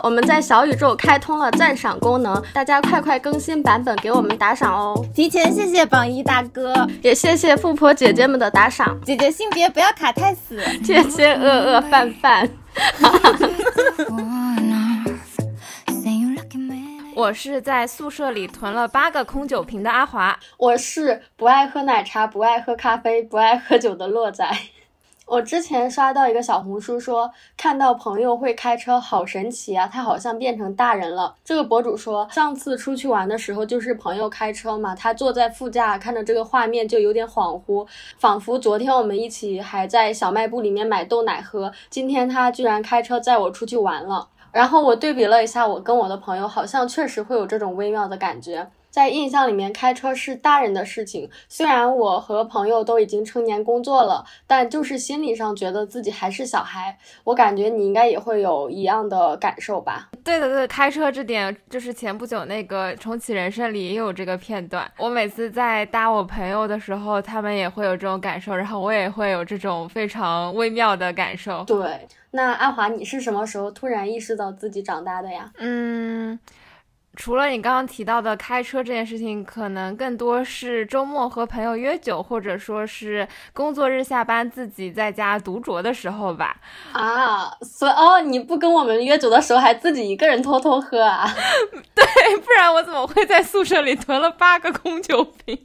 我们在小宇宙开通了赞赏功能，大家快快更新版本给我们打赏哦！提前谢谢榜一大哥，也谢谢富婆姐姐们的打赏。姐姐性别不要卡太死，谢谢饿饿饭饭。我是在宿舍里囤了八个空酒瓶的阿华。我是不爱喝奶茶、不爱喝咖啡、不爱喝酒的洛仔。我之前刷到一个小红书说，看到朋友会开车，好神奇啊！他好像变成大人了。这个博主说，上次出去玩的时候，就是朋友开车嘛，他坐在副驾，看着这个画面就有点恍惚，仿佛昨天我们一起还在小卖部里面买豆奶喝，今天他居然开车载我出去玩了。然后我对比了一下，我跟我的朋友好像确实会有这种微妙的感觉。在印象里面，开车是大人的事情。虽然我和朋友都已经成年工作了，但就是心理上觉得自己还是小孩。我感觉你应该也会有一样的感受吧？对的，对，开车这点就是前不久那个重启人生里也有这个片段。我每次在搭我朋友的时候，他们也会有这种感受，然后我也会有这种非常微妙的感受。对，那阿华，你是什么时候突然意识到自己长大的呀？嗯。除了你刚刚提到的开车这件事情，可能更多是周末和朋友约酒，或者说是工作日下班自己在家独酌的时候吧。啊，所以哦，你不跟我们约酒的时候，还自己一个人偷偷喝啊？对，不然我怎么会在宿舍里囤了八个空酒瓶？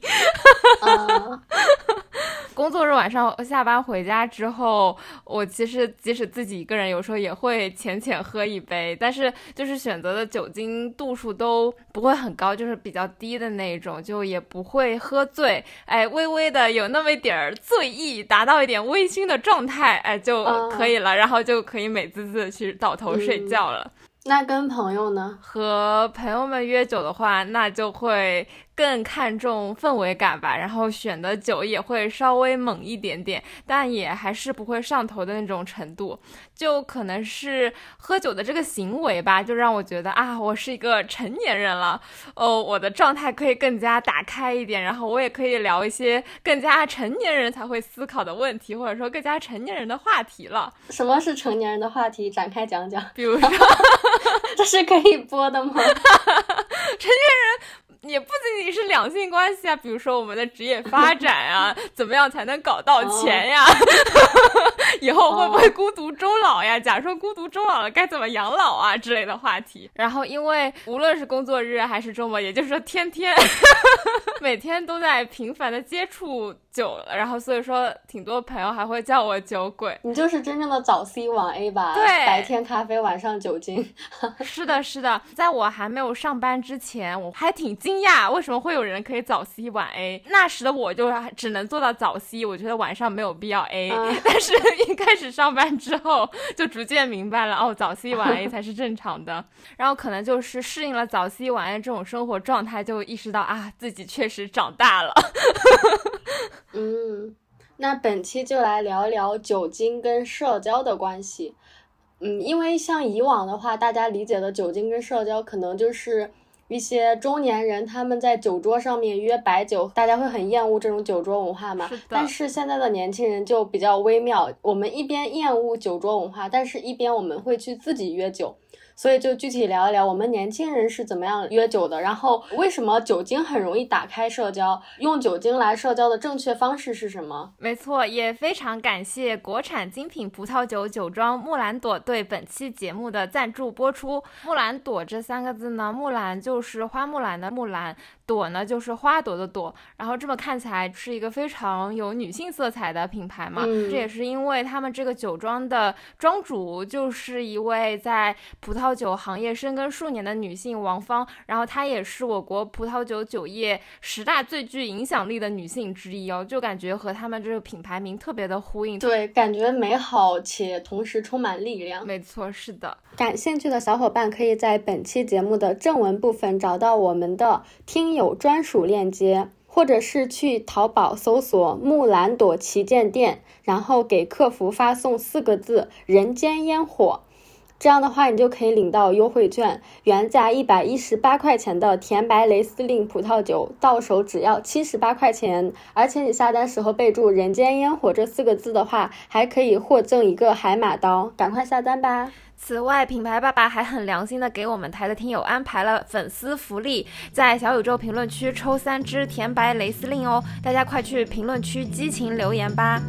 工作日晚上下班回家之后，我其实即使自己一个人，有时候也会浅浅喝一杯，但是就是选择的酒精度数。都不会很高，就是比较低的那种，就也不会喝醉，哎，微微的有那么一点儿醉意，达到一点微醺的状态，哎就可以了，然后就可以美滋滋的去倒头睡觉了。那跟朋友呢？和朋友们约酒的话，那就会。更看重氛围感吧，然后选的酒也会稍微猛一点点，但也还是不会上头的那种程度。就可能是喝酒的这个行为吧，就让我觉得啊，我是一个成年人了，哦，我的状态可以更加打开一点，然后我也可以聊一些更加成年人才会思考的问题，或者说更加成年人的话题了。什么是成年人的话题？展开讲讲。比如说，这是可以播的吗？成年人。也不仅仅是两性关系啊，比如说我们的职业发展啊，怎么样才能搞到钱呀？以后会不会孤独终老呀？假如说孤独终老了，该怎么养老啊之类的话题。然后，因为无论是工作日还是周末，也就是说天天 每天都在频繁的接触酒，然后所以说挺多朋友还会叫我酒鬼。你就是真正的早 C 晚 A 吧？对，白天咖啡，晚上酒精。是的，是的，在我还没有上班之前，我还挺惊讶为什么会有人可以早 C 晚 A。那时的我就只能做到早 C，我觉得晚上没有必要 A。但是一开始上班之后，就逐渐明白了哦，早 C 晚 A 才是正常的。然后可能就是适应了早 C 晚 A 这种生活状态，就意识到啊，自己确实长大了。嗯，那本期就来聊一聊酒精跟社交的关系。嗯，因为像以往的话，大家理解的酒精跟社交，可能就是一些中年人他们在酒桌上面约白酒，大家会很厌恶这种酒桌文化嘛。但是现在的年轻人就比较微妙，我们一边厌恶酒桌文化，但是一边我们会去自己约酒。所以就具体聊一聊我们年轻人是怎么样约酒的，然后为什么酒精很容易打开社交？用酒精来社交的正确方式是什么？没错，也非常感谢国产精品葡萄酒酒庄木兰朵对本期节目的赞助播出。木兰朵这三个字呢，木兰就是花木兰的木兰。朵呢，就是花朵的朵，然后这么看起来是一个非常有女性色彩的品牌嘛。这也是因为他们这个酒庄的庄主就是一位在葡萄酒行业深耕数年的女性王芳，然后她也是我国葡萄酒酒业十大最具影响力的女性之一哦，就感觉和他们这个品牌名特别的呼应。对，感觉美好且同时充满力量。没错，是的。感兴趣的小伙伴可以在本期节目的正文部分找到我们的听友。专属链接，或者是去淘宝搜索木兰朵旗舰店，然后给客服发送四个字“人间烟火”，这样的话你就可以领到优惠券，原价一百一十八块钱的甜白雷司令葡萄酒到手只要七十八块钱，而且你下单时候备注“人间烟火”这四个字的话，还可以获赠一个海马刀，赶快下单吧！此外，品牌爸爸还很良心的给我们台的听友安排了粉丝福利，在小宇宙评论区抽三支甜白蕾丝令哦，大家快去评论区激情留言吧。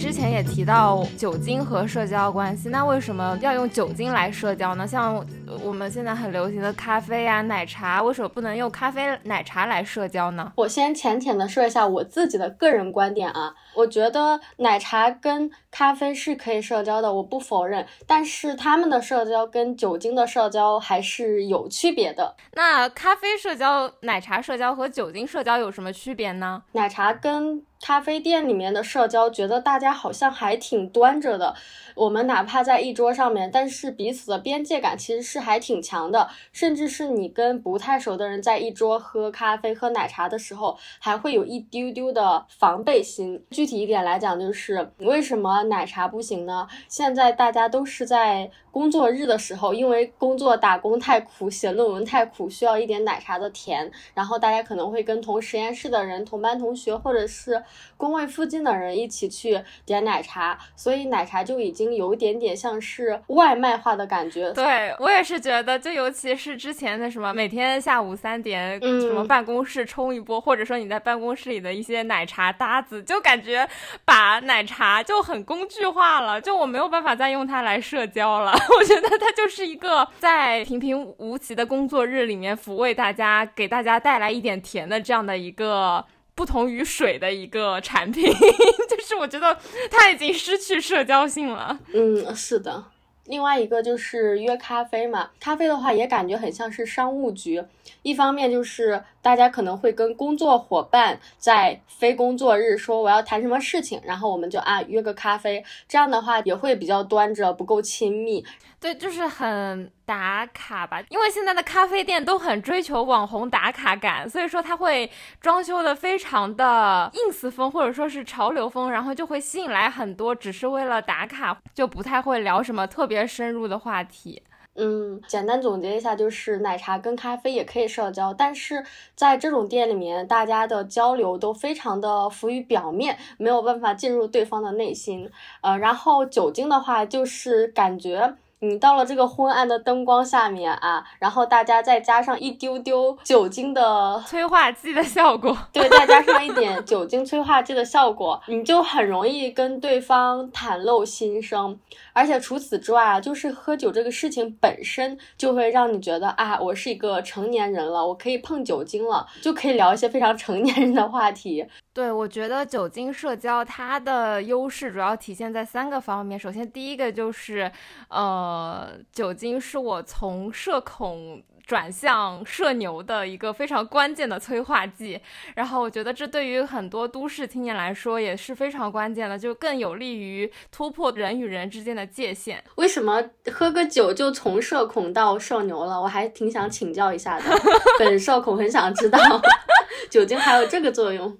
之前也提到酒精和社交关系，那为什么要用酒精来社交呢？像我们现在很流行的咖啡呀、奶茶，为什么不能用咖啡、奶茶来社交呢？我先浅浅的说一下我自己的个人观点啊，我觉得奶茶跟咖啡是可以社交的，我不否认，但是他们的社交跟酒精的社交还是有区别的。那咖啡社交、奶茶社交和酒精社交有什么区别呢？奶茶跟咖啡店里面的社交，觉得大家好像还挺端着的。我们哪怕在一桌上面，但是彼此的边界感其实是还挺强的。甚至是你跟不太熟的人在一桌喝咖啡、喝奶茶的时候，还会有一丢丢的防备心。具体一点来讲，就是为什么奶茶不行呢？现在大家都是在工作日的时候，因为工作打工太苦，写论文太苦，需要一点奶茶的甜。然后大家可能会跟同实验室的人、同班同学，或者是工位附近的人一起去点奶茶，所以奶茶就已经有一点点像是外卖化的感觉。对我也是觉得，就尤其是之前的什么每天下午三点，嗯什么办公室冲一波，或者说你在办公室里的一些奶茶搭子，就感觉把奶茶就很工具化了，就我没有办法再用它来社交了。我觉得它就是一个在平平无奇的工作日里面抚慰大家，给大家带来一点甜的这样的一个。不同于水的一个产品，就是我觉得它已经失去社交性了。嗯，是的。另外一个就是约咖啡嘛，咖啡的话也感觉很像是商务局。一方面就是大家可能会跟工作伙伴在非工作日说我要谈什么事情，然后我们就啊约个咖啡，这样的话也会比较端着，不够亲密。对，就是很打卡吧，因为现在的咖啡店都很追求网红打卡感，所以说它会装修的非常的 ins 风，或者说是潮流风，然后就会吸引来很多只是为了打卡，就不太会聊什么特别深入的话题。嗯，简单总结一下，就是奶茶跟咖啡也可以社交，但是在这种店里面，大家的交流都非常的浮于表面，没有办法进入对方的内心。呃，然后酒精的话，就是感觉。你到了这个昏暗的灯光下面啊，然后大家再加上一丢丢酒精的催化剂的效果，对，再加上一点酒精催化剂的效果，你就很容易跟对方袒露心声。而且除此之外啊，就是喝酒这个事情本身就会让你觉得啊，我是一个成年人了，我可以碰酒精了，就可以聊一些非常成年人的话题。对，我觉得酒精社交它的优势主要体现在三个方面。首先，第一个就是，呃，酒精是我从社恐转向社牛的一个非常关键的催化剂。然后，我觉得这对于很多都市青年来说也是非常关键的，就更有利于突破人与人之间的界限。为什么喝个酒就从社恐到社牛了？我还挺想请教一下的，本社恐很想知道 酒精还有这个作用。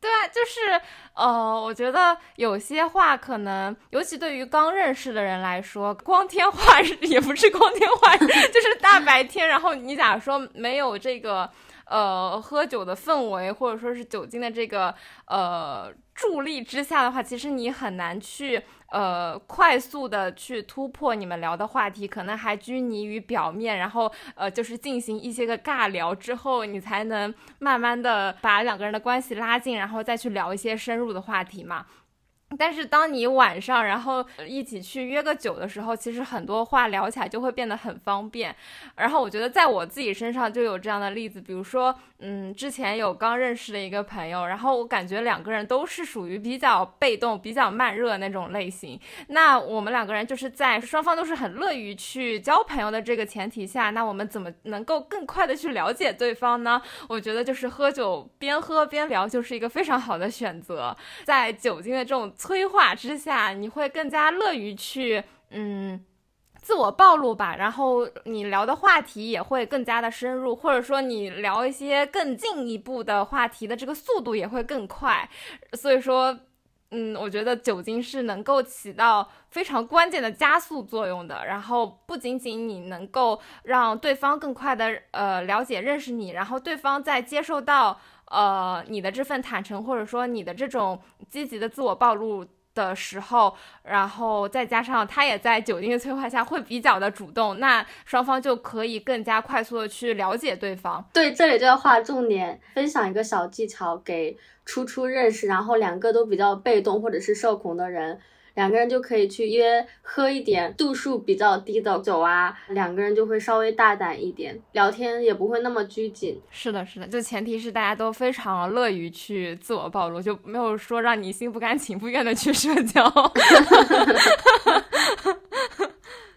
对啊，就是呃，我觉得有些话可能，尤其对于刚认识的人来说，光天化日 也不是光天化日，就是大白天，然后你假如说没有这个呃喝酒的氛围，或者说是酒精的这个呃助力之下的话，其实你很难去。呃，快速的去突破你们聊的话题，可能还拘泥于表面，然后呃，就是进行一些个尬聊之后，你才能慢慢的把两个人的关系拉近，然后再去聊一些深入的话题嘛。但是当你晚上然后一起去约个酒的时候，其实很多话聊起来就会变得很方便。然后我觉得在我自己身上就有这样的例子，比如说，嗯，之前有刚认识的一个朋友，然后我感觉两个人都是属于比较被动、比较慢热那种类型。那我们两个人就是在双方都是很乐于去交朋友的这个前提下，那我们怎么能够更快的去了解对方呢？我觉得就是喝酒边喝边聊就是一个非常好的选择，在酒精的这种。催化之下，你会更加乐于去嗯自我暴露吧，然后你聊的话题也会更加的深入，或者说你聊一些更进一步的话题的这个速度也会更快。所以说，嗯，我觉得酒精是能够起到非常关键的加速作用的。然后不仅仅你能够让对方更快的呃了解认识你，然后对方在接受到。呃你的这份坦诚，或者说你的这种积极的自我暴露。的时候，然后再加上他也在酒精的催化下会比较的主动，那双方就可以更加快速的去了解对方。对，这里就要划重点，分享一个小技巧给初初认识，然后两个都比较被动或者是社恐的人。两个人就可以去约喝一点度数比较低的酒啊，两个人就会稍微大胆一点，聊天也不会那么拘谨。是的，是的，就前提是大家都非常乐于去自我暴露，就没有说让你心不甘情不愿的去社交。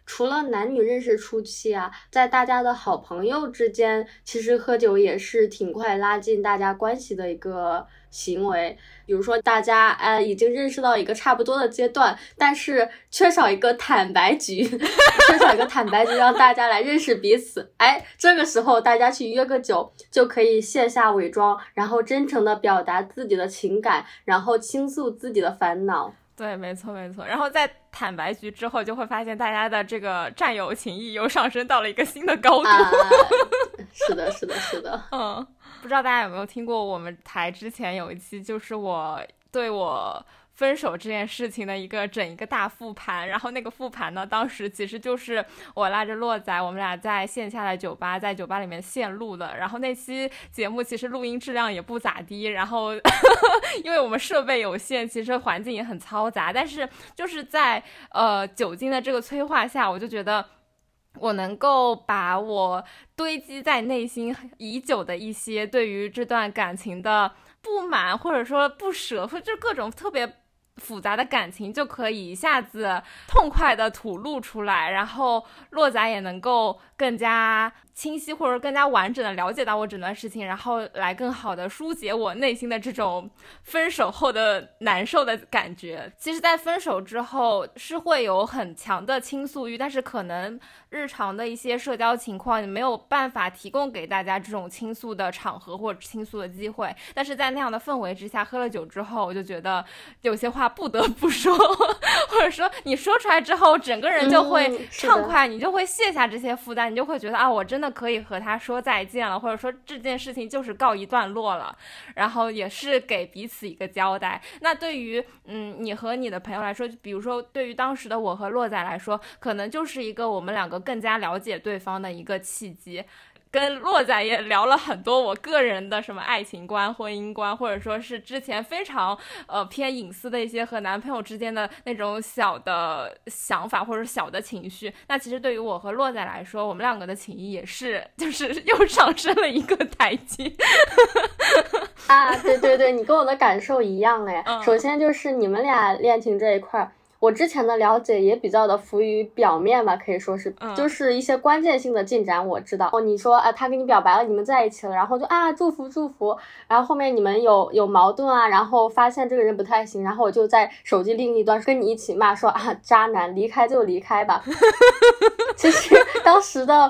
除了男女认识初期啊，在大家的好朋友之间，其实喝酒也是挺快拉近大家关系的一个。行为，比如说大家呃已经认识到一个差不多的阶段，但是缺少一个坦白局，缺少一个坦白局让大家来认识彼此。哎，这个时候大家去约个酒，就可以卸下伪装，然后真诚的表达自己的情感，然后倾诉自己的烦恼。对，没错没错。然后在坦白局之后，就会发现大家的这个战友情谊又上升到了一个新的高度。是的，是的，是的，嗯。不知道大家有没有听过我们台之前有一期，就是我对我分手这件事情的一个整一个大复盘。然后那个复盘呢，当时其实就是我拉着洛仔，我们俩在线下的酒吧，在酒吧里面现录的。然后那期节目其实录音质量也不咋地，然后 因为我们设备有限，其实环境也很嘈杂。但是就是在呃酒精的这个催化下，我就觉得。我能够把我堆积在内心已久的一些对于这段感情的不满，或者说不舍，或者各种特别复杂的感情，就可以一下子痛快的吐露出来，然后洛仔也能够更加。清晰或者更加完整的了解到我整段事情，然后来更好的疏解我内心的这种分手后的难受的感觉。其实，在分手之后是会有很强的倾诉欲，但是可能日常的一些社交情况你没有办法提供给大家这种倾诉的场合或者倾诉的机会。但是在那样的氛围之下，喝了酒之后，我就觉得有些话不得不说，或者说你说出来之后，整个人就会畅快，你就会卸下这些负担，你就会觉得啊，我真。的可以和他说再见了，或者说这件事情就是告一段落了，然后也是给彼此一个交代。那对于嗯你和你的朋友来说，比如说对于当时的我和洛仔来说，可能就是一个我们两个更加了解对方的一个契机。跟洛仔也聊了很多我个人的什么爱情观、婚姻观，或者说是之前非常呃偏隐私的一些和男朋友之间的那种小的想法或者小的情绪。那其实对于我和洛仔来说，我们两个的情谊也是就是 又上升了一个台阶。啊，对对对，你跟我的感受一样哎。首先就是你们俩恋情这一块。我之前的了解也比较的浮于表面吧，可以说是，就是一些关键性的进展我知道。哦，你说啊，他跟你表白了，你们在一起了，然后就啊祝福祝福，然后后面你们有有矛盾啊，然后发现这个人不太行，然后我就在手机另一端跟你一起骂说啊渣男，离开就离开吧。其实当时的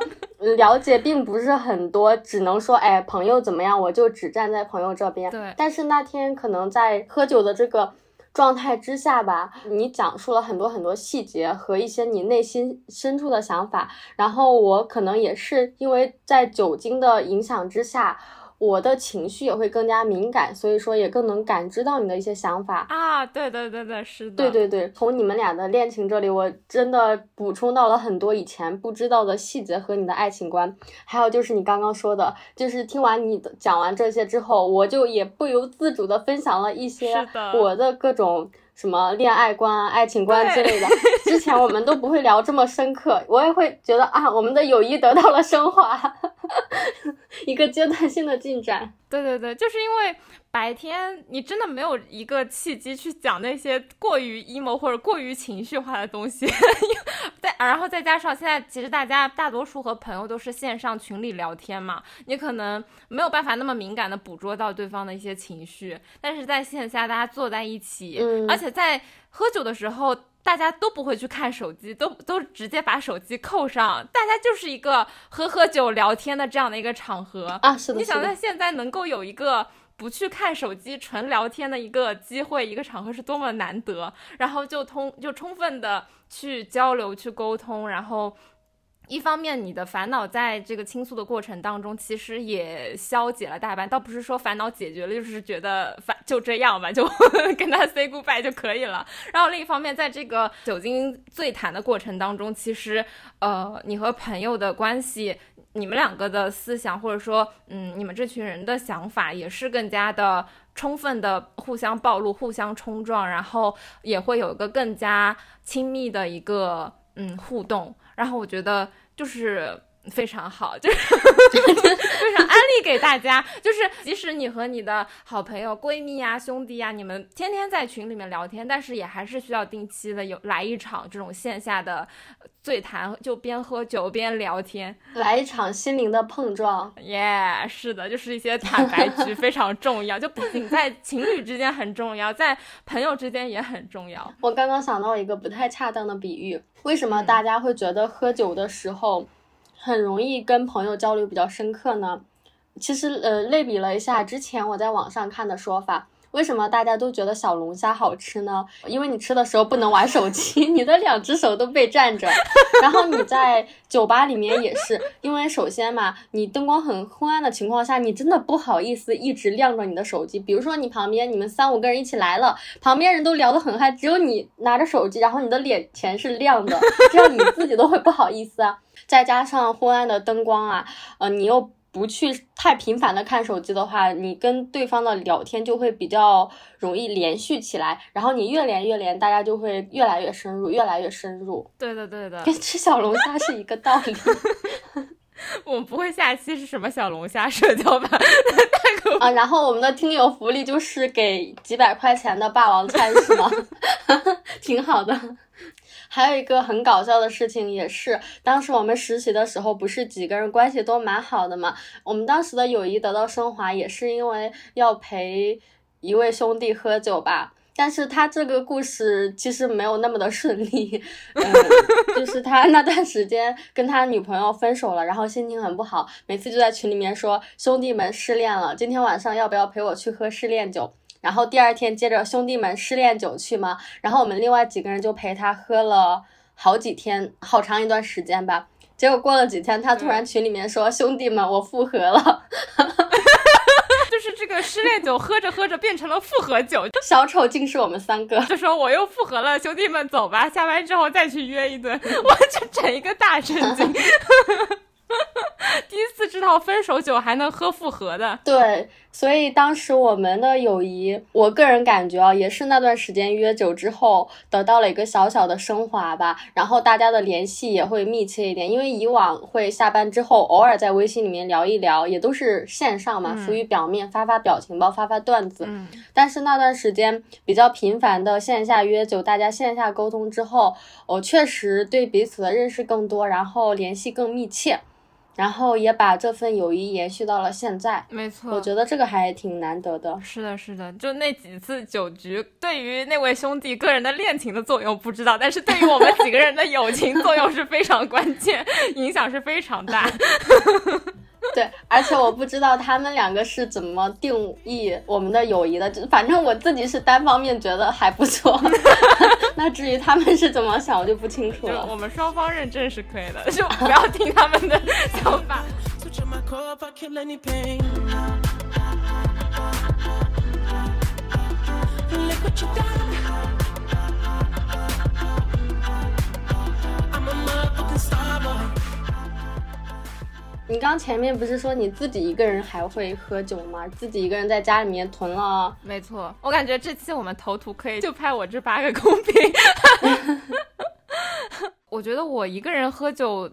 了解并不是很多，只能说哎朋友怎么样，我就只站在朋友这边。对，但是那天可能在喝酒的这个。状态之下吧，你讲述了很多很多细节和一些你内心深处的想法，然后我可能也是因为在酒精的影响之下。我的情绪也会更加敏感，所以说也更能感知到你的一些想法啊！对对对对，是的，对对对，从你们俩的恋情这里，我真的补充到了很多以前不知道的细节和你的爱情观，还有就是你刚刚说的，就是听完你的讲完这些之后，我就也不由自主的分享了一些我的各种。什么恋爱观啊、爱情观之类的，之前我们都不会聊这么深刻，我也会觉得啊，我们的友谊得到了升华，一个阶段性的进展。对对对，就是因为。白天你真的没有一个契机去讲那些过于 emo 或者过于情绪化的东西，再然后再加上现在其实大家大多数和朋友都是线上群里聊天嘛，你可能没有办法那么敏感的捕捉到对方的一些情绪，但是在线下大家坐在一起，而且在喝酒的时候大家都不会去看手机，都都直接把手机扣上，大家就是一个喝喝酒聊天的这样的一个场合啊，是的，你想在现在能够有一个。不去看手机，纯聊天的一个机会，一个场合是多么难得。然后就通就充分的去交流、去沟通，然后一方面，你的烦恼在这个倾诉的过程当中，其实也消解了大半。倒不是说烦恼解决了，就是觉得烦就这样吧，就 跟他 say goodbye 就可以了。然后另一方面，在这个酒精醉谈的过程当中，其实呃，你和朋友的关系，你们两个的思想，或者说嗯，你们这群人的想法，也是更加的充分的互相暴露、互相冲撞，然后也会有一个更加亲密的一个嗯互动。然后我觉得。就是非常好，就是非常安利给大家。就是即使你和你的好朋友、闺蜜呀、兄弟呀，你们天天在群里面聊天，但是也还是需要定期的有来一场这种线下的醉谈，就边喝酒边聊天，来一场心灵的碰撞。耶，是的，就是一些坦白局 非常重要，就不仅在情侣之间很重要，在朋友之间也很重要。我刚刚想到一个不太恰当的比喻。为什么大家会觉得喝酒的时候很容易跟朋友交流比较深刻呢？其实，呃，类比了一下之前我在网上看的说法。为什么大家都觉得小龙虾好吃呢？因为你吃的时候不能玩手机，你的两只手都被占着。然后你在酒吧里面也是，因为首先嘛，你灯光很昏暗的情况下，你真的不好意思一直亮着你的手机。比如说你旁边你们三五个人一起来了，旁边人都聊得很嗨，只有你拿着手机，然后你的脸前是亮的，这样你自己都会不好意思啊。再加上昏暗的灯光啊，呃，你又。不去太频繁的看手机的话，你跟对方的聊天就会比较容易连续起来，然后你越连越连，大家就会越来越深入，越来越深入。对的，对的，跟吃小龙虾是一个道理。我们不会下期是什么小龙虾社交吧？啊，然后我们的听友福利就是给几百块钱的霸王餐是吗？挺好的。还有一个很搞笑的事情，也是当时我们实习的时候，不是几个人关系都蛮好的嘛？我们当时的友谊得到升华，也是因为要陪一位兄弟喝酒吧。但是他这个故事其实没有那么的顺利，嗯，就是他那段时间跟他女朋友分手了，然后心情很不好，每次就在群里面说兄弟们失恋了，今天晚上要不要陪我去喝失恋酒？然后第二天接着兄弟们失恋酒去嘛？然后我们另外几个人就陪他喝了好几天，好长一段时间吧。结果过了几天，他突然群里面说：“兄弟们，我复合了。”就是这个失恋酒喝着喝着变成了复合酒，小丑竟是我们三个，就说我又复合了，兄弟们走吧，下班之后再去约一顿，我就整一个大震惊。第一次知道分手酒还能喝复合的，对，所以当时我们的友谊，我个人感觉啊，也是那段时间约酒之后得到了一个小小的升华吧。然后大家的联系也会密切一点，因为以往会下班之后偶尔在微信里面聊一聊，也都是线上嘛，浮于表面，发发表情包，发发段子。嗯。但是那段时间比较频繁的线下约酒，大家线下沟通之后，我确实对彼此的认识更多，然后联系更密切。然后也把这份友谊延续到了现在，没错，我觉得这个还挺难得的。是的，是的，就那几次酒局，对于那位兄弟个人的恋情的作用不知道，但是对于我们几个人的友情作用是非常关键，影响是非常大。对，而且我不知道他们两个是怎么定义我们的友谊的，就反正我自己是单方面觉得还不错。那至于他们是怎么想，我就不清楚了。我们双方认证是可以的，就不要听他们的 想法。你刚前面不是说你自己一个人还会喝酒吗？自己一个人在家里面囤了。没错，我感觉这期我们头图可以就拍我这八个公屏。我觉得我一个人喝酒。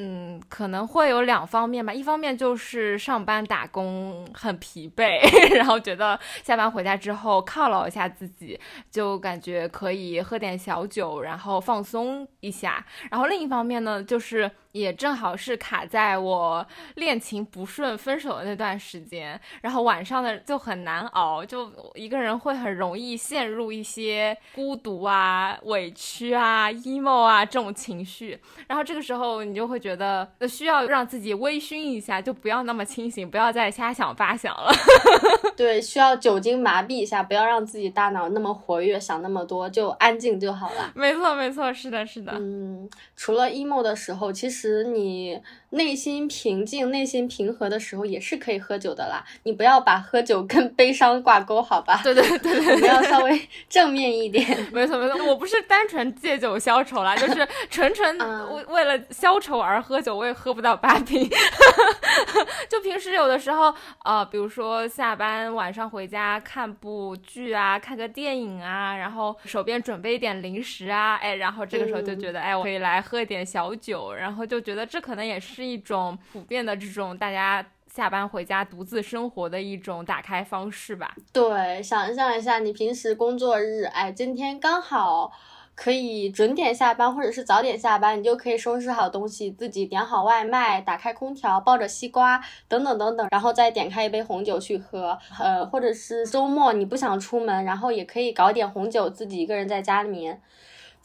嗯，可能会有两方面吧。一方面就是上班打工很疲惫，然后觉得下班回家之后犒劳一下自己，就感觉可以喝点小酒，然后放松一下。然后另一方面呢，就是也正好是卡在我恋情不顺、分手的那段时间，然后晚上的就很难熬，就一个人会很容易陷入一些孤独啊、委屈啊、emo 啊这种情绪。然后这个时候你就会觉。得需要让自己微醺一下，就不要那么清醒，不要再瞎想八想了。对，需要酒精麻痹一下，不要让自己大脑那么活跃，想那么多，就安静就好了。没错，没错，是的，是的。嗯，除了 emo 的时候，其实。实你内心平静、内心平和的时候，也是可以喝酒的啦。你不要把喝酒跟悲伤挂钩，好吧？对对对对，我们要稍微正面一点。没错没错，我不是单纯借酒消愁啦，就是 纯纯为为了消愁而喝酒，我也喝不到八瓶。就平时有的时候，呃，比如说下班晚上回家看部剧啊，看个电影啊，然后手边准备一点零食啊，哎，然后这个时候就觉得，哎，我可以来喝一点小酒，然后就觉得这可能也是是一种普遍的这种大家下班回家独自生活的一种打开方式吧。对，想象一下，你平时工作日，哎，今天刚好。可以准点下班，或者是早点下班，你就可以收拾好东西，自己点好外卖，打开空调，抱着西瓜，等等等等，然后再点开一杯红酒去喝。呃，或者是周末你不想出门，然后也可以搞点红酒，自己一个人在家里面。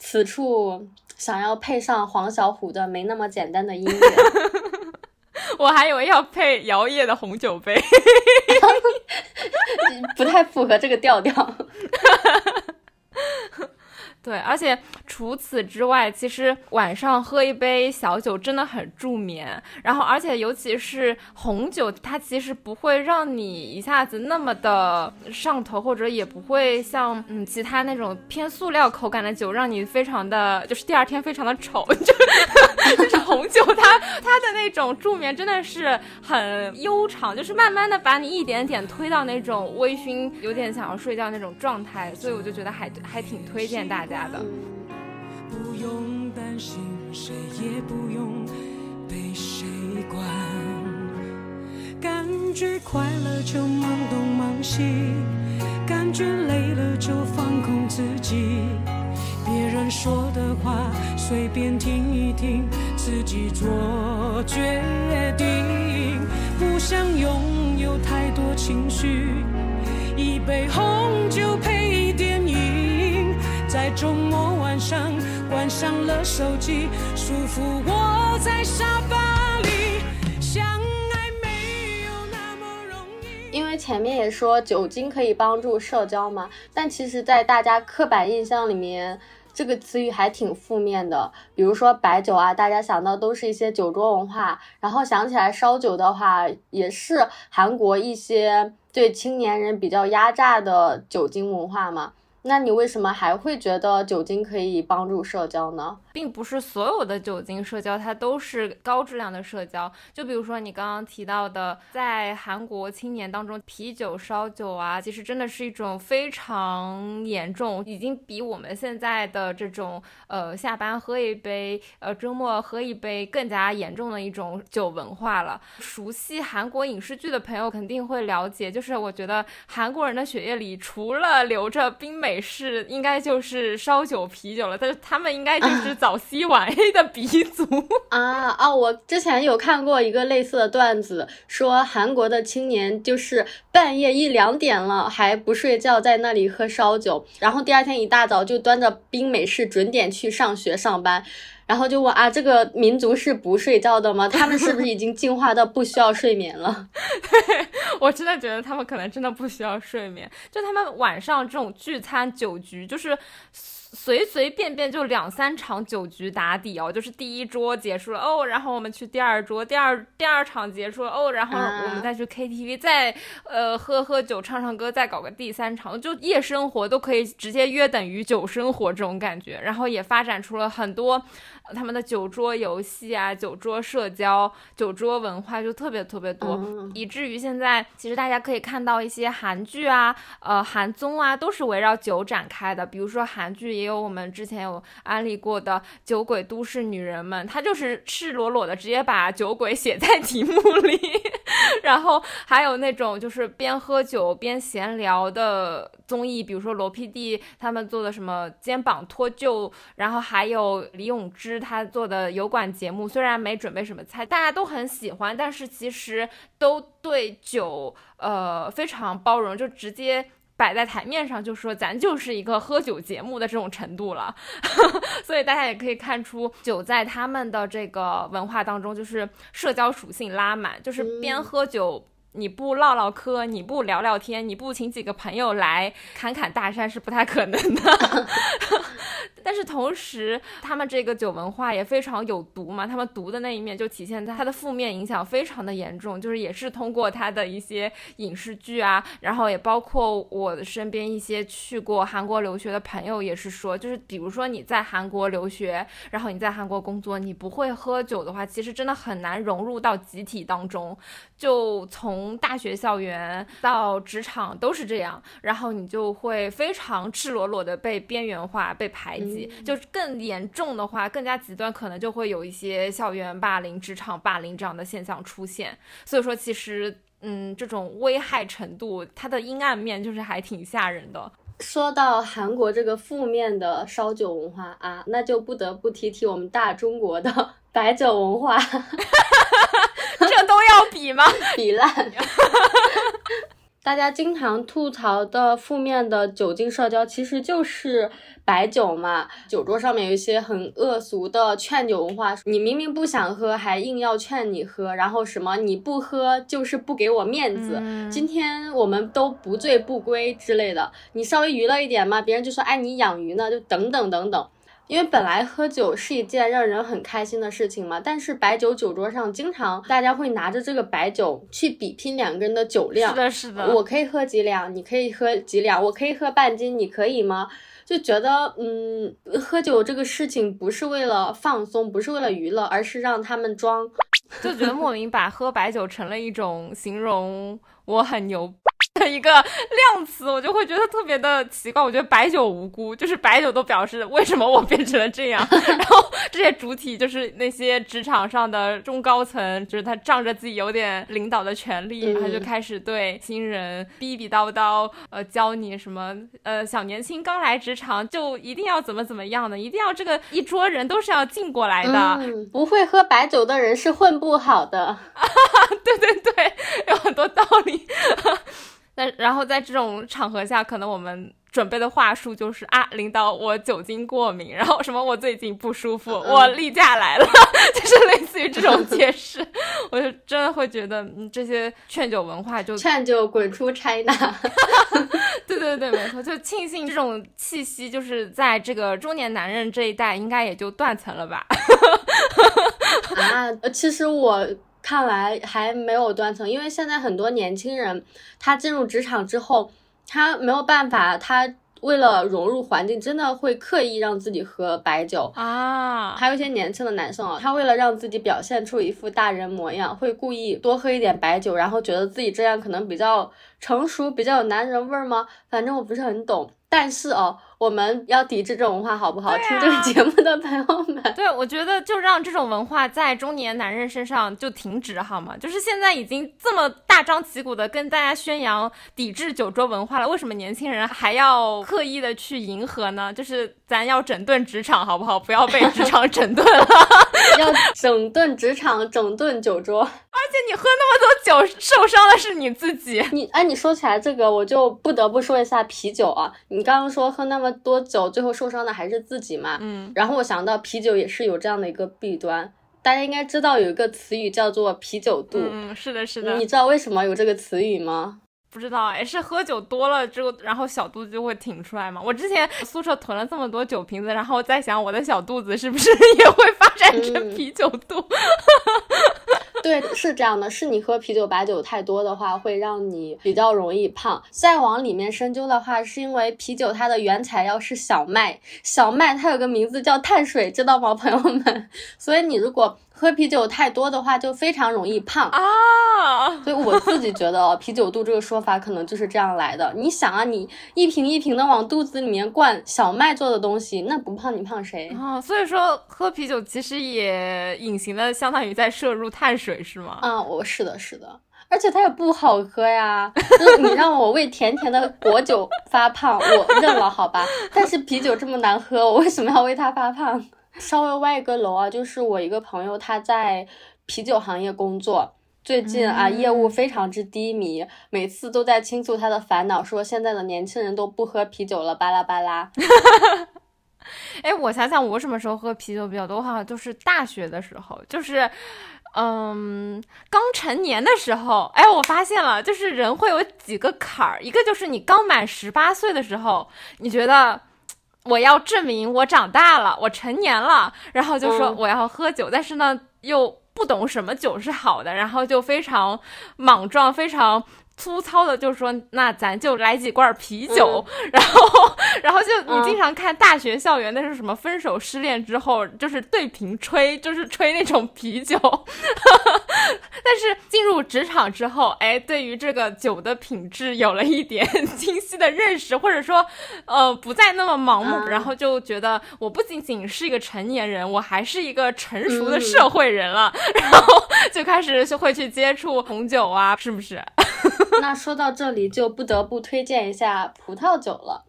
此处想要配上黄小琥的《没那么简单》的音乐，我还以为要配摇曳的红酒杯，不太符合这个调调。对，而且除此之外，其实晚上喝一杯小酒真的很助眠。然后，而且尤其是红酒，它其实不会让你一下子那么的上头，或者也不会像嗯其他那种偏塑料口感的酒，让你非常的就是第二天非常的丑。就是红酒，它它的那种助眠真的是很悠长，就是慢慢的把你一点点推到那种微醺，有点想要睡觉那种状态。所以我就觉得还还挺推荐大家。不用担心，谁也不用被谁管。感觉快乐就忙东忙西，感觉累了就放空自己。别人说的话随便听一听，自己做决定。不想拥有太多情绪，一杯红酒配。周末晚上关上了手机，舒服窝在沙发里，相爱没有那么容易。因为前面也说酒精可以帮助社交嘛，但其实，在大家刻板印象里面，这个词语还挺负面的。比如说白酒啊，大家想到都是一些酒桌文化，然后想起来烧酒的话，也是韩国一些对青年人比较压榨的酒精文化嘛。那你为什么还会觉得酒精可以帮助社交呢？并不是所有的酒精社交它都是高质量的社交。就比如说你刚刚提到的，在韩国青年当中，啤酒、烧酒啊，其实真的是一种非常严重，已经比我们现在的这种呃下班喝一杯，呃周末喝一杯更加严重的一种酒文化了。熟悉韩国影视剧的朋友肯定会了解，就是我觉得韩国人的血液里除了流着冰美。式应该就是烧酒啤酒了，但是他们应该就是 早 C 晚 A 的鼻祖 啊啊！我之前有看过一个类似的段子，说韩国的青年就是半夜一两点了还不睡觉，在那里喝烧酒，然后第二天一大早就端着冰美式准点去上学上班。然后就问啊，这个民族是不睡觉的吗？他们是不是已经进化到不需要睡眠了？对 我真的觉得他们可能真的不需要睡眠，就他们晚上这种聚餐酒局就是。随随便便就两三场酒局打底哦，就是第一桌结束了哦，然后我们去第二桌，第二第二场结束了哦，然后我们再去 KTV，再呃喝喝酒、唱唱歌，再搞个第三场，就夜生活都可以直接约等于酒生活这种感觉，然后也发展出了很多他们的酒桌游戏啊、酒桌社交、酒桌文化就特别特别多，以至于现在其实大家可以看到一些韩剧啊、呃韩综啊，都是围绕酒展开的，比如说韩剧。也有我们之前有安利过的《酒鬼都市女人们》，她就是赤裸裸的直接把酒鬼写在题目里，然后还有那种就是边喝酒边闲聊的综艺，比如说罗 PD 他们做的什么肩膀脱臼，然后还有李永芝他做的油管节目，虽然没准备什么菜，大家都很喜欢，但是其实都对酒呃非常包容，就直接。摆在台面上就说咱就是一个喝酒节目的这种程度了，所以大家也可以看出酒在他们的这个文化当中就是社交属性拉满，就是边喝酒你不唠唠嗑，你不聊聊天，你不请几个朋友来侃侃大山是不太可能的。但是同时，他们这个酒文化也非常有毒嘛，他们毒的那一面就体现在它的负面影响非常的严重，就是也是通过它的一些影视剧啊，然后也包括我的身边一些去过韩国留学的朋友也是说，就是比如说你在韩国留学，然后你在韩国工作，你不会喝酒的话，其实真的很难融入到集体当中，就从大学校园到职场都是这样，然后你就会非常赤裸裸的被边缘化、被排挤，就更严重的话，更加极端，可能就会有一些校园霸凌、职场霸凌这样的现象出现。所以说，其实，嗯，这种危害程度，它的阴暗面就是还挺吓人的。说到韩国这个负面的烧酒文化啊，那就不得不提提我们大中国的 白酒文化，这都要比吗？比烂。大家经常吐槽的负面的酒精社交，其实就是白酒嘛。酒桌上面有一些很恶俗的劝酒文化，你明明不想喝，还硬要劝你喝，然后什么你不喝就是不给我面子，今天我们都不醉不归之类的。你稍微娱乐一点嘛，别人就说哎你养鱼呢，就等等等等。因为本来喝酒是一件让人很开心的事情嘛，但是白酒酒桌上经常大家会拿着这个白酒去比拼两个人的酒量。是的，是的。我可以喝几两，你可以喝几两，我可以喝半斤，你可以吗？就觉得，嗯，喝酒这个事情不是为了放松，不是为了娱乐，而是让他们装，就觉得莫名把喝白酒成了一种形容我很牛。的一个量词，我就会觉得特别的奇怪。我觉得白酒无辜，就是白酒都表示为什么我变成了这样。然后这些主体就是那些职场上的中高层，就是他仗着自己有点领导的权利，他就开始对新人逼逼叨叨，呃，教你什么，呃，小年轻刚来职场就一定要怎么怎么样的，一定要这个一桌人都是要敬过来的。不会喝白酒的人是混不好的。对对对，有很多道理。那然后在这种场合下，可能我们准备的话术就是啊，领导我酒精过敏，然后什么我最近不舒服，我例假来了，就是类似于这种解释，我就真的会觉得，嗯，这些劝酒文化就劝酒滚出 China，对对对，没错，就庆幸这种气息就是在这个中年男人这一代应该也就断层了吧？啊，其实我。看来还没有断层，因为现在很多年轻人，他进入职场之后，他没有办法，他为了融入环境，真的会刻意让自己喝白酒啊。还有一些年轻的男生啊，他为了让自己表现出一副大人模样，会故意多喝一点白酒，然后觉得自己这样可能比较成熟，比较有男人味儿吗？反正我不是很懂。但是哦，我们要抵制这种文化，好不好？听这个节目的朋友们，对我觉得就让这种文化在中年男人身上就停止好吗？就是现在已经这么大张旗鼓的跟大家宣扬抵制酒桌文化了，为什么年轻人还要刻意的去迎合呢？就是咱要整顿职场，好不好？不要被职场整顿了，要整顿职场，整顿酒桌。而且你喝那么多酒，受伤的是你自己。你哎，你说起来这个，我就不得不说一下啤酒啊。你刚刚说喝那么多久，最后受伤的还是自己嘛？嗯。然后我想到啤酒也是有这样的一个弊端，大家应该知道有一个词语叫做啤酒肚。嗯，是的，是的。你知道为什么有这个词语吗？不知道哎，是喝酒多了之后，然后小肚子就会挺出来吗？我之前宿舍囤了这么多酒瓶子，然后在想我的小肚子是不是 也会发展成啤酒肚？对，是这样的，是你喝啤酒、白酒太多的话，会让你比较容易胖。再往里面深究的话，是因为啤酒它的原材料是小麦，小麦它有个名字叫碳水，知道吗，朋友们？所以你如果喝啤酒太多的话，就非常容易胖啊！所以我自己觉得，哦啤酒肚这个说法可能就是这样来的。你想啊，你一瓶一瓶的往肚子里面灌小麦做的东西，那不胖你胖谁啊？所以说喝啤酒其实也隐形的相当于在摄入碳水，是吗？啊，我是的，是的，而且它也不好喝呀。你让我为甜甜的果酒发胖，我认了，好吧？但是啤酒这么难喝，我为什么要为它发胖？稍微歪一个楼啊，就是我一个朋友，他在啤酒行业工作，最近啊业务非常之低迷，每次都在倾诉他的烦恼，说现在的年轻人都不喝啤酒了，巴拉巴拉。哎，我想想，我什么时候喝啤酒比较多？好像就是大学的时候，就是嗯刚成年的时候。哎，我发现了，就是人会有几个坎儿，一个就是你刚满十八岁的时候，你觉得。我要证明我长大了，我成年了，然后就说我要喝酒，但是呢又不懂什么酒是好的，然后就非常莽撞，非常。粗糙的就说，那咱就来几罐啤酒，然后，然后就你经常看大学校园，那是什么分手失恋之后，就是对瓶吹，就是吹那种啤酒。但是进入职场之后，哎，对于这个酒的品质有了一点 清晰的认识，或者说，呃，不再那么盲目，然后就觉得我不仅仅是一个成年人，我还是一个成熟的社会人了，然后就开始就会去接触红酒啊，是不是？那说到这里，就不得不推荐一下葡萄酒了。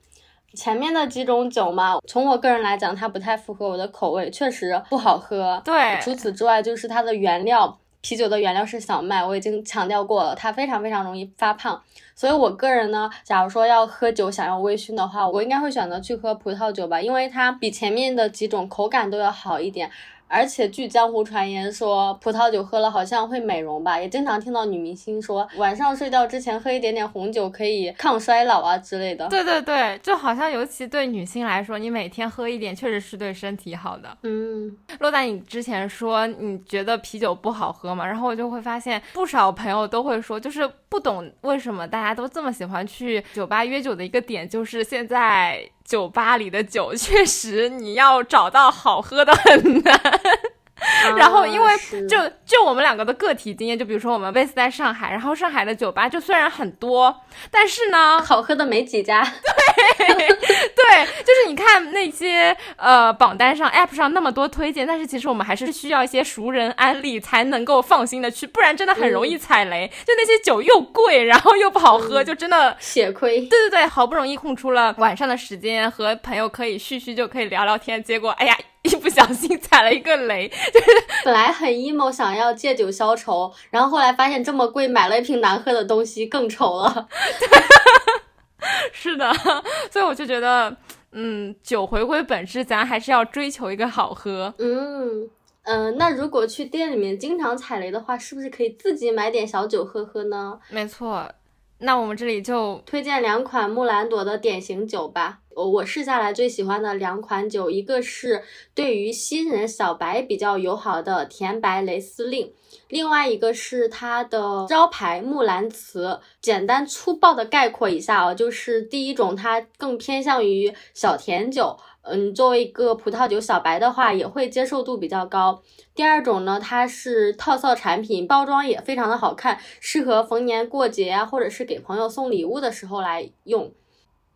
前面的几种酒嘛，从我个人来讲，它不太符合我的口味，确实不好喝。对，除此之外，就是它的原料，啤酒的原料是小麦，我已经强调过了，它非常非常容易发胖。所以我个人呢，假如说要喝酒，想要微醺的话，我应该会选择去喝葡萄酒吧，因为它比前面的几种口感都要好一点。而且据江湖传言说，葡萄酒喝了好像会美容吧，也经常听到女明星说晚上睡觉之前喝一点点红酒可以抗衰老啊之类的。对对对，就好像尤其对女性来说，你每天喝一点确实是对身体好的。嗯，洛丹，你之前说你觉得啤酒不好喝嘛，然后我就会发现不少朋友都会说，就是不懂为什么大家都这么喜欢去酒吧约酒的一个点，就是现在。酒吧里的酒确实，你要找到好喝的很难。然后，因为就就我们两个的个体经验，就比如说我们 base 在上海，然后上海的酒吧就虽然很多，但是呢，好喝的没几家。对 对，就是你看那些呃榜单上、app 上那么多推荐，但是其实我们还是需要一些熟人安利才能够放心的去，不然真的很容易踩雷。就那些酒又贵，然后又不好喝，就真的血亏。对对对，好不容易空出了晚上的时间和朋友可以叙叙就可以聊聊天，结果哎呀。一不小心踩了一个雷，就是本来很 emo 想要借酒消愁，然后后来发现这么贵，买了一瓶难喝的东西更愁了。是的，所以我就觉得，嗯，酒回归本质，咱还是要追求一个好喝。嗯嗯，那如果去店里面经常踩雷的话，是不是可以自己买点小酒喝喝呢？没错。那我们这里就推荐两款木兰朵的典型酒吧。我我试下来最喜欢的两款酒，一个是对于新人小白比较友好的甜白雷司令，另外一个是它的招牌木兰辞。简单粗暴的概括一下啊，就是第一种它更偏向于小甜酒。嗯，作为一个葡萄酒小白的话，也会接受度比较高。第二种呢，它是套套产品，包装也非常的好看，适合逢年过节啊，或者是给朋友送礼物的时候来用。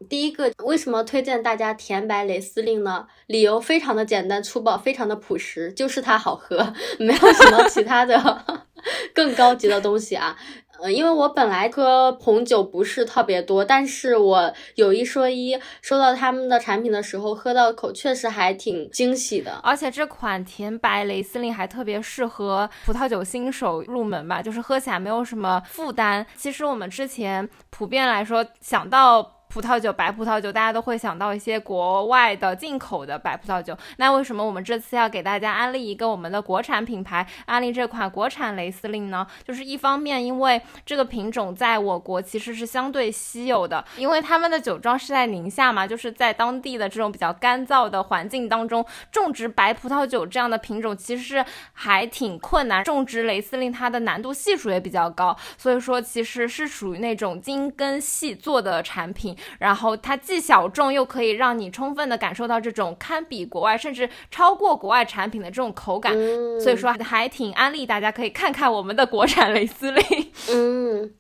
第一个，为什么推荐大家甜白雷司令呢？理由非常的简单粗暴，非常的朴实，就是它好喝，没有什么其他的 更高级的东西啊。嗯，因为我本来喝红酒不是特别多，但是我有一说一，收到他们的产品的时候，喝到口确实还挺惊喜的。而且这款甜白雷司令还特别适合葡萄酒新手入门吧，就是喝起来没有什么负担。其实我们之前普遍来说想到。葡萄酒，白葡萄酒，大家都会想到一些国外的进口的白葡萄酒。那为什么我们这次要给大家安利一个我们的国产品牌，安利这款国产雷司令呢？就是一方面，因为这个品种在我国其实是相对稀有的，因为他们的酒庄是在宁夏嘛，就是在当地的这种比较干燥的环境当中种植白葡萄酒这样的品种，其实还挺困难。种植雷司令它的难度系数也比较高，所以说其实是属于那种精耕细作的产品。然后它既小众，又可以让你充分的感受到这种堪比国外，甚至超过国外产品的这种口感，所以说还挺安利大家可以看看我们的国产蕾丝令。嗯。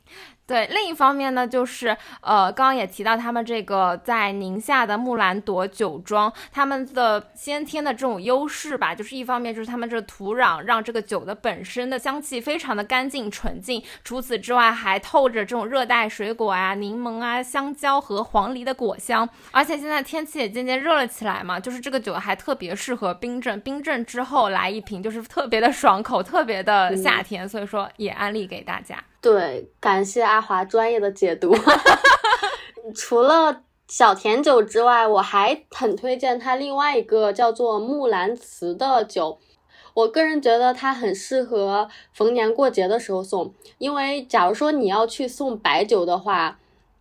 对，另一方面呢，就是呃，刚刚也提到他们这个在宁夏的木兰朵酒庄，他们的先天的这种优势吧，就是一方面就是他们这土壤让这个酒的本身的香气非常的干净纯净，除此之外还透着这种热带水果啊、柠檬啊、香蕉和黄梨的果香，而且现在天气也渐渐热了起来嘛，就是这个酒还特别适合冰镇，冰镇之后来一瓶就是特别的爽口，特别的夏天，所以说也安利给大家。对，感谢阿华专业的解读。除了小甜酒之外，我还很推荐它另外一个叫做木兰辞的酒。我个人觉得它很适合逢年过节的时候送，因为假如说你要去送白酒的话，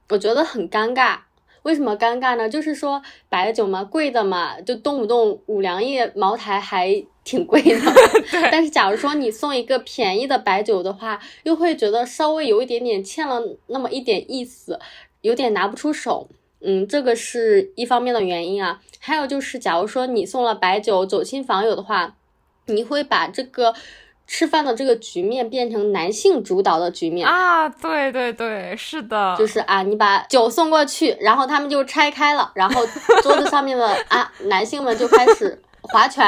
我觉得很尴尬。为什么尴尬呢？就是说白酒嘛，贵的嘛，就动不动五粮液、茅台还挺贵的。但是假如说你送一个便宜的白酒的话，又会觉得稍微有一点点欠了那么一点意思，有点拿不出手。嗯，这个是一方面的原因啊。还有就是，假如说你送了白酒，走亲访友的话，你会把这个。吃饭的这个局面变成男性主导的局面啊！对对对，是的，就是啊，你把酒送过去，然后他们就拆开了，然后桌子上面的啊，男性们就开始。划拳、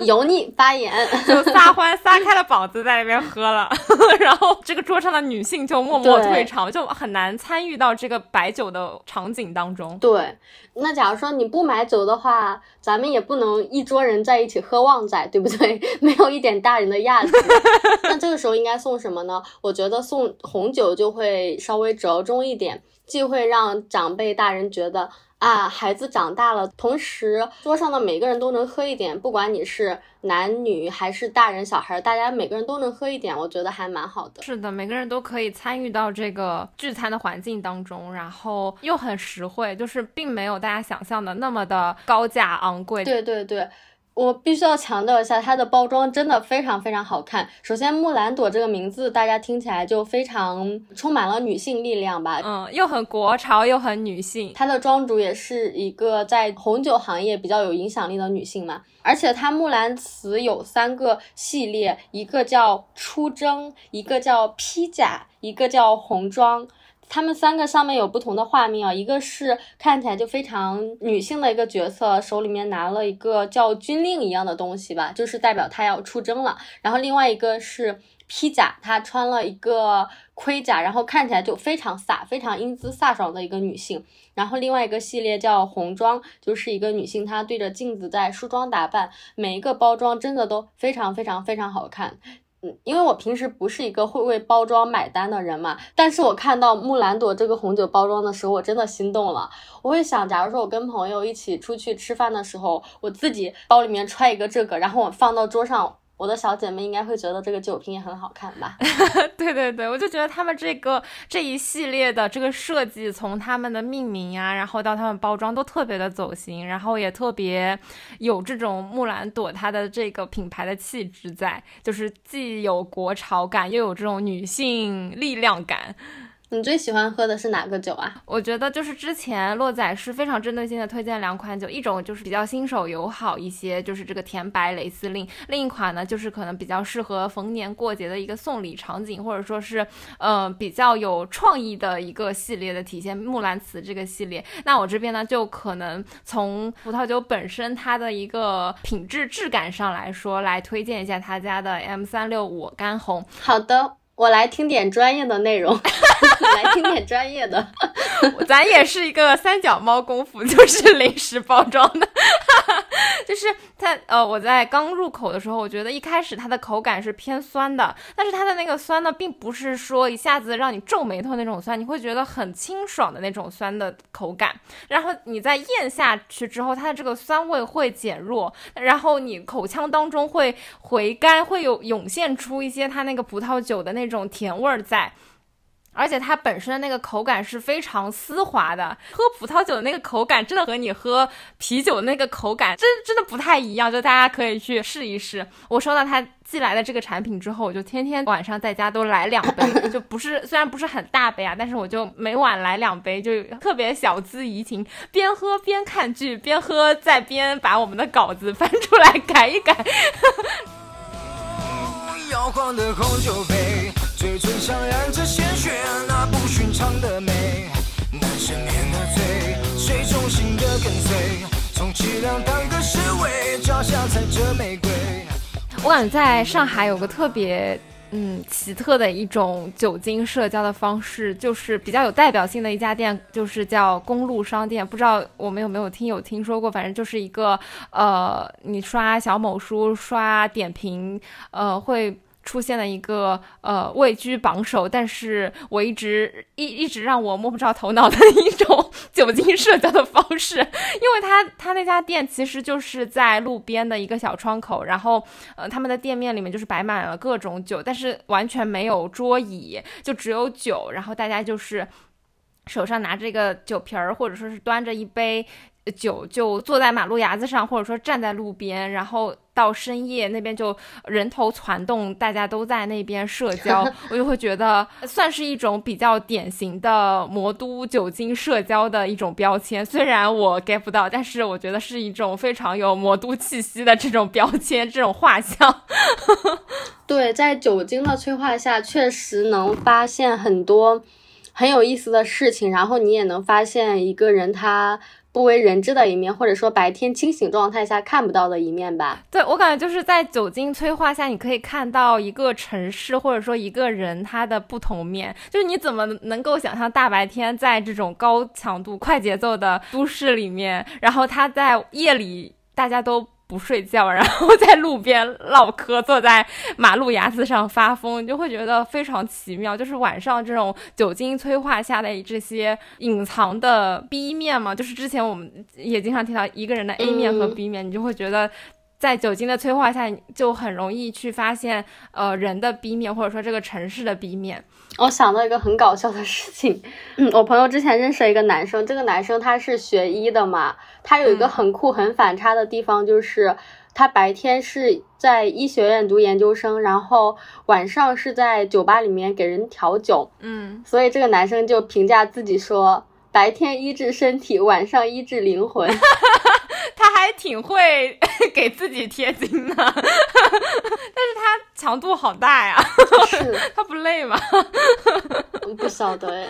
油腻、发言，就撒欢，撒开了膀子在那边喝了，然后这个桌上的女性就默默退场，就很难参与到这个白酒的场景当中。对，那假如说你不买酒的话，咱们也不能一桌人在一起喝旺仔，对不对？没有一点大人的样子。那这个时候应该送什么呢？我觉得送红酒就会稍微折中一点，既会让长辈大人觉得。啊，孩子长大了，同时桌上的每个人都能喝一点，不管你是男女还是大人小孩，大家每个人都能喝一点，我觉得还蛮好的。是的，每个人都可以参与到这个聚餐的环境当中，然后又很实惠，就是并没有大家想象的那么的高价昂贵。对对对。我必须要强调一下，它的包装真的非常非常好看。首先，木兰朵这个名字，大家听起来就非常充满了女性力量吧？嗯，又很国潮，又很女性。它的庄主也是一个在红酒行业比较有影响力的女性嘛。而且它木兰辞有三个系列，一个叫出征，一个叫披甲，一个叫红装。他们三个上面有不同的画面啊，一个是看起来就非常女性的一个角色，手里面拿了一个叫军令一样的东西吧，就是代表她要出征了。然后另外一个是披甲，她穿了一个盔甲，然后看起来就非常飒、非常英姿飒爽的一个女性。然后另外一个系列叫红妆，就是一个女性，她对着镜子在梳妆打扮，每一个包装真的都非常非常非常好看。嗯，因为我平时不是一个会为包装买单的人嘛，但是我看到木兰朵这个红酒包装的时候，我真的心动了。我会想，假如说我跟朋友一起出去吃饭的时候，我自己包里面揣一个这个，然后我放到桌上。我的小姐妹应该会觉得这个酒瓶也很好看吧？对对对，我就觉得他们这个这一系列的这个设计，从他们的命名呀，然后到他们包装都特别的走心，然后也特别有这种木兰朵它的这个品牌的气质在，就是既有国潮感，又有这种女性力量感。你最喜欢喝的是哪个酒啊？我觉得就是之前洛仔是非常针对性的推荐两款酒，一种就是比较新手友好一些，就是这个甜白蕾司令；另一款呢，就是可能比较适合逢年过节的一个送礼场景，或者说是呃比较有创意的一个系列的体现。木兰辞这个系列，那我这边呢就可能从葡萄酒本身它的一个品质质感上来说，来推荐一下他家的 M 三六五干红。好的。我来听点专业的内容，来听点专业的。咱也是一个三脚猫功夫，就是临时包装的，就是它呃，我在刚入口的时候，我觉得一开始它的口感是偏酸的，但是它的那个酸呢，并不是说一下子让你皱眉头那种酸，你会觉得很清爽的那种酸的口感。然后你在咽下去之后，它的这个酸味会减弱，然后你口腔当中会回甘，会有涌现出一些它那个葡萄酒的那。种甜味儿在，而且它本身的那个口感是非常丝滑的。喝葡萄酒的那个口感，真的和你喝啤酒的那个口感真真的不太一样。就大家可以去试一试。我收到他寄来的这个产品之后，我就天天晚上在家都来两杯，就不是虽然不是很大杯啊，但是我就每晚来两杯，就特别小资怡情，边喝边看剧，边喝再边把我们的稿子翻出来改一改。摇晃的红酒杯，嘴唇上染着鲜血，那不寻常的美。男生面的醉，水中心的跟随，充其量当个侍卫，脚下踩着玫瑰。我感觉在上海有个特别。嗯，奇特的一种酒精社交的方式，就是比较有代表性的一家店，就是叫公路商店。不知道我们有没有听有听说过？反正就是一个，呃，你刷小某书、刷点评，呃，会。出现了一个呃位居榜首，但是我一直一一直让我摸不着头脑的一种 酒精社交的方式，因为他他那家店其实就是在路边的一个小窗口，然后呃他们的店面里面就是摆满了各种酒，但是完全没有桌椅，就只有酒，然后大家就是。手上拿着一个酒瓶儿，或者说是端着一杯酒，就坐在马路牙子上，或者说站在路边，然后到深夜那边就人头攒动，大家都在那边社交，我就会觉得算是一种比较典型的魔都酒精社交的一种标签。虽然我 get 不到，但是我觉得是一种非常有魔都气息的这种标签，这种画像。对，在酒精的催化下，确实能发现很多。很有意思的事情，然后你也能发现一个人他不为人知的一面，或者说白天清醒状态下看不到的一面吧。对我感觉就是在酒精催化下，你可以看到一个城市或者说一个人他的不同面。就是你怎么能够想象大白天在这种高强度、快节奏的都市里面，然后他在夜里大家都。不睡觉，然后在路边唠嗑，坐在马路牙子上发疯，你就会觉得非常奇妙。就是晚上这种酒精催化下的这些隐藏的 B 面嘛，就是之前我们也经常提到一个人的 A 面和 B 面，你就会觉得在酒精的催化下，就很容易去发现呃人的 B 面，或者说这个城市的 B 面。我想到一个很搞笑的事情，嗯，我朋友之前认识了一个男生，这个男生他是学医的嘛，他有一个很酷很反差的地方，就是他白天是在医学院读研究生，然后晚上是在酒吧里面给人调酒，嗯，所以这个男生就评价自己说，白天医治身体，晚上医治灵魂。他还挺会 给自己贴金的，但是他强度好大呀，是他不累吗？不晓得哎，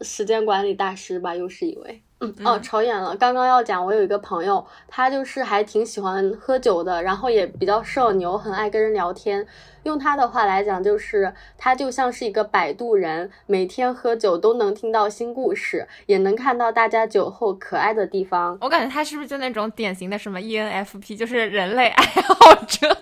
时间管理大师吧，又是一位。嗯哦，扯远了。刚刚要讲，我有一个朋友，他就是还挺喜欢喝酒的，然后也比较社牛，很爱跟人聊天。用他的话来讲，就是他就像是一个摆渡人，每天喝酒都能听到新故事，也能看到大家酒后可爱的地方。我感觉他是不是就那种典型的什么 ENFP，就是人类爱好者。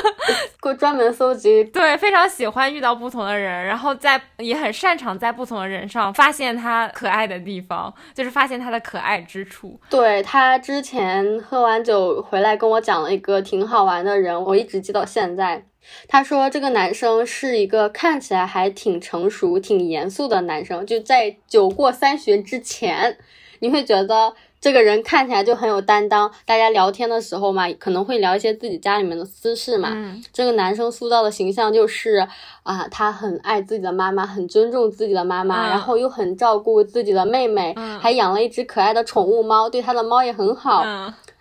会专门搜集，对，非常喜欢遇到不同的人，然后在也很擅长在不同的人上发现他可爱的地方，就是发现他的可爱之处。对他之前喝完酒回来跟我讲了一个挺好玩的人，我一直记到现在。他说这个男生是一个看起来还挺成熟、挺严肃的男生，就在酒过三巡之前，你会觉得。这个人看起来就很有担当，大家聊天的时候嘛，可能会聊一些自己家里面的私事嘛。这个男生塑造的形象就是啊，他很爱自己的妈妈，很尊重自己的妈妈，然后又很照顾自己的妹妹，还养了一只可爱的宠物猫，对他的猫也很好。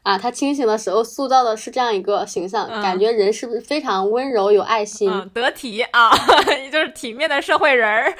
啊，他清醒的时候塑造的是这样一个形象，感觉人是不是非常温柔有爱心、得体啊，就是体面的社会人儿。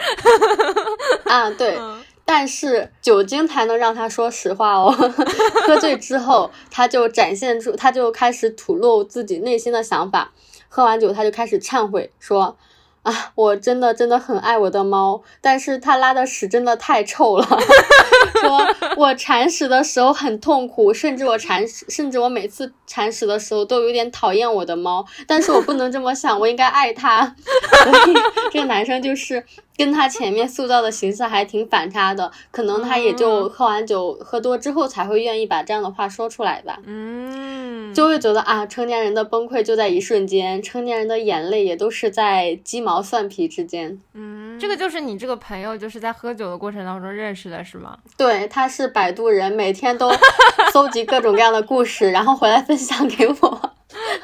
啊，对。但是酒精才能让他说实话哦。喝醉之后，他就展现出，他就开始吐露自己内心的想法。喝完酒，他就开始忏悔，说。啊，我真的真的很爱我的猫，但是它拉的屎真的太臭了。说我铲屎的时候很痛苦，甚至我铲屎，甚至我每次铲屎的时候都有点讨厌我的猫。但是我不能这么想，我应该爱它。所以这个男生就是跟他前面塑造的形象还挺反差的，可能他也就喝完酒喝多之后才会愿意把这样的话说出来吧。嗯，就会觉得啊，成年人的崩溃就在一瞬间，成年人的眼泪也都是在鸡毛。蒜皮之间，嗯，这个就是你这个朋友就是在喝酒的过程当中认识的，是吗？对，他是摆渡人，每天都 搜集各种各样的故事，然后回来分享给我。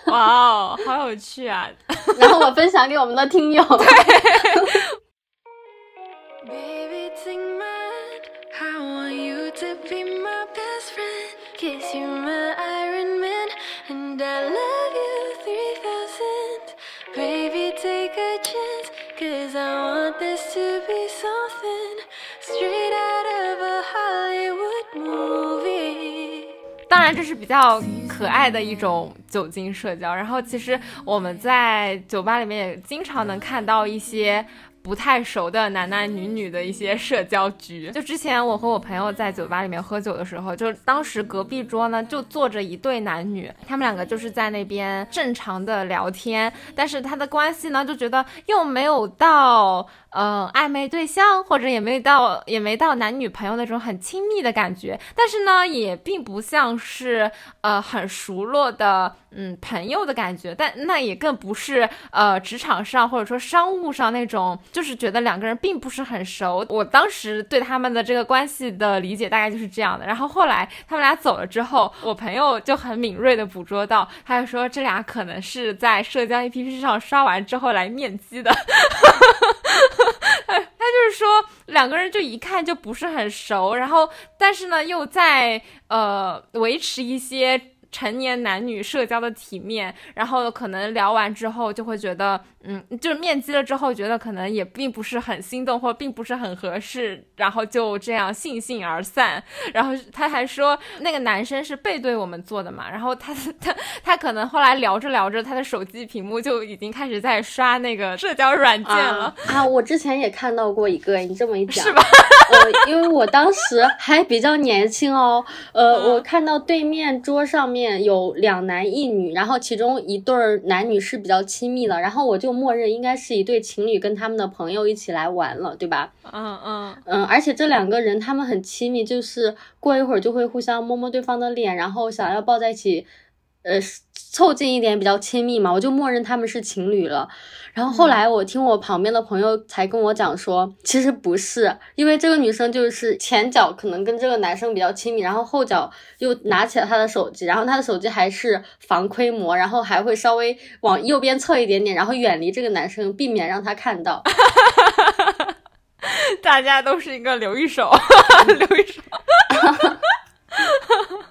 哇哦，好有趣啊！然后我分享给我们的听友。当然，这是比较可爱的一种酒精社交。然后，其实我们在酒吧里面也经常能看到一些。 不太熟的男男女女的一些社交局，就之前我和我朋友在酒吧里面喝酒的时候，就当时隔壁桌呢就坐着一对男女，他们两个就是在那边正常的聊天，但是他的关系呢就觉得又没有到呃暧昧对象，或者也没到也没到男女朋友那种很亲密的感觉，但是呢也并不像是呃很熟络的嗯朋友的感觉，但那也更不是呃职场上或者说商务上那种。就是觉得两个人并不是很熟。我当时对他们的这个关系的理解大概就是这样的。然后后来他们俩走了之后，我朋友就很敏锐的捕捉到，他就说这俩可能是在社交 APP 上刷完之后来面基的。他就是说两个人就一看就不是很熟，然后但是呢又在呃维持一些。成年男女社交的体面，然后可能聊完之后就会觉得，嗯，就是面基了之后觉得可能也并不是很心动，或并不是很合适，然后就这样悻悻而散。然后他还说那个男生是背对我们坐的嘛，然后他他他可能后来聊着聊着，他的手机屏幕就已经开始在刷那个社交软件了啊！我之前也看到过一个，你这么一讲是吧？呃，因为我当时还比较年轻哦，呃，我看到对面桌上面。有两男一女，然后其中一对男女是比较亲密的，然后我就默认应该是一对情侣跟他们的朋友一起来玩了，对吧？嗯嗯嗯，而且这两个人他们很亲密，就是过一会儿就会互相摸摸对方的脸，然后想要抱在一起。呃，凑近一点比较亲密嘛，我就默认他们是情侣了。然后后来我听我旁边的朋友才跟我讲说，其实不是，因为这个女生就是前脚可能跟这个男生比较亲密，然后后脚又拿起了他的手机，然后他的手机还是防窥膜，然后还会稍微往右边侧一点点，然后远离这个男生，避免让他看到。大家都是一个留一手，留一手。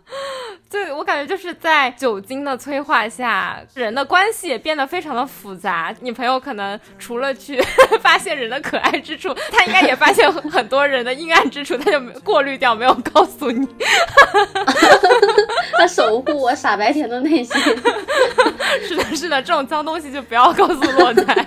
对，我感觉就是在酒精的催化下，人的关系也变得非常的复杂。你朋友可能除了去 发现人的可爱之处，他应该也发现很多人的阴暗之处，他就过滤掉，没有告诉你。他守护我傻白甜的内心。是的，是的，这种脏东西就不要告诉洛仔。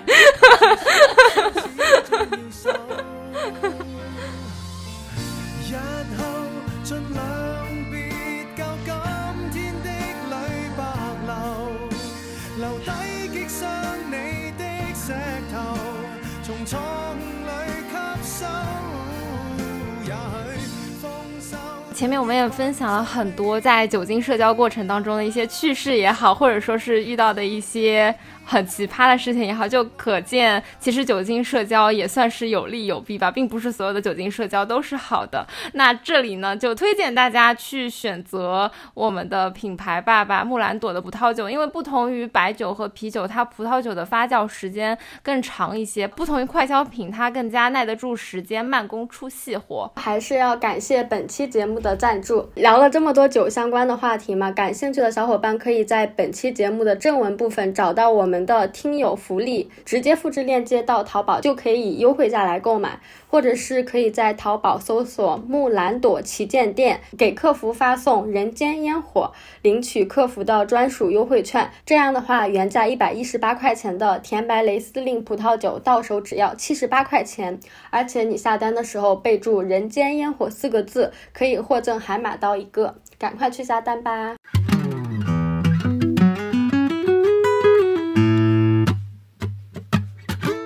前面我们也分享了很多在酒精社交过程当中的一些趣事也好，或者说是遇到的一些。很奇葩的事情也好，就可见其实酒精社交也算是有利有弊吧，并不是所有的酒精社交都是好的。那这里呢，就推荐大家去选择我们的品牌爸爸木兰朵的葡萄酒，因为不同于白酒和啤酒，它葡萄酒的发酵时间更长一些；不同于快消品，它更加耐得住时间，慢工出细活。还是要感谢本期节目的赞助。聊了这么多酒相关的话题嘛，感兴趣的小伙伴可以在本期节目的正文部分找到我们。们的听友福利，直接复制链接到淘宝就可以以优惠价来购买，或者是可以在淘宝搜索木兰朵旗舰店，给客服发送“人间烟火”，领取客服的专属优惠券。这样的话，原价一百一十八块钱的甜白雷司令葡萄酒到手只要七十八块钱，而且你下单的时候备注“人间烟火”四个字，可以获赠海马刀一个，赶快去下单吧。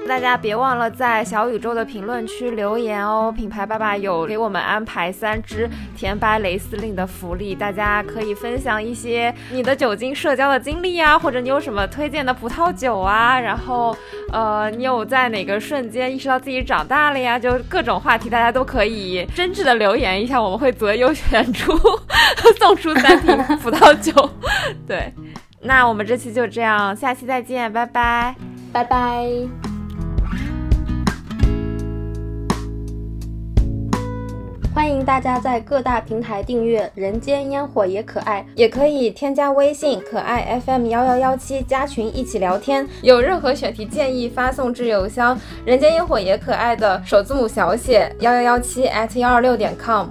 大家别忘了在小宇宙的评论区留言哦！品牌爸爸有给我们安排三支甜白雷司令的福利，大家可以分享一些你的酒精社交的经历啊，或者你有什么推荐的葡萄酒啊，然后呃，你有在哪个瞬间意识到自己长大了呀？就各种话题，大家都可以真挚的留言一下，我们会择优选出 送出三瓶葡萄酒。对，那我们这期就这样，下期再见，拜拜，拜拜。欢迎大家在各大平台订阅《人间烟火也可爱》，也可以添加微信“可爱 FM 幺幺幺七”加群一起聊天。有任何选题建议，发送至邮箱“人间烟火也可爱”的首字母小写幺幺幺七 at 幺二六点 com。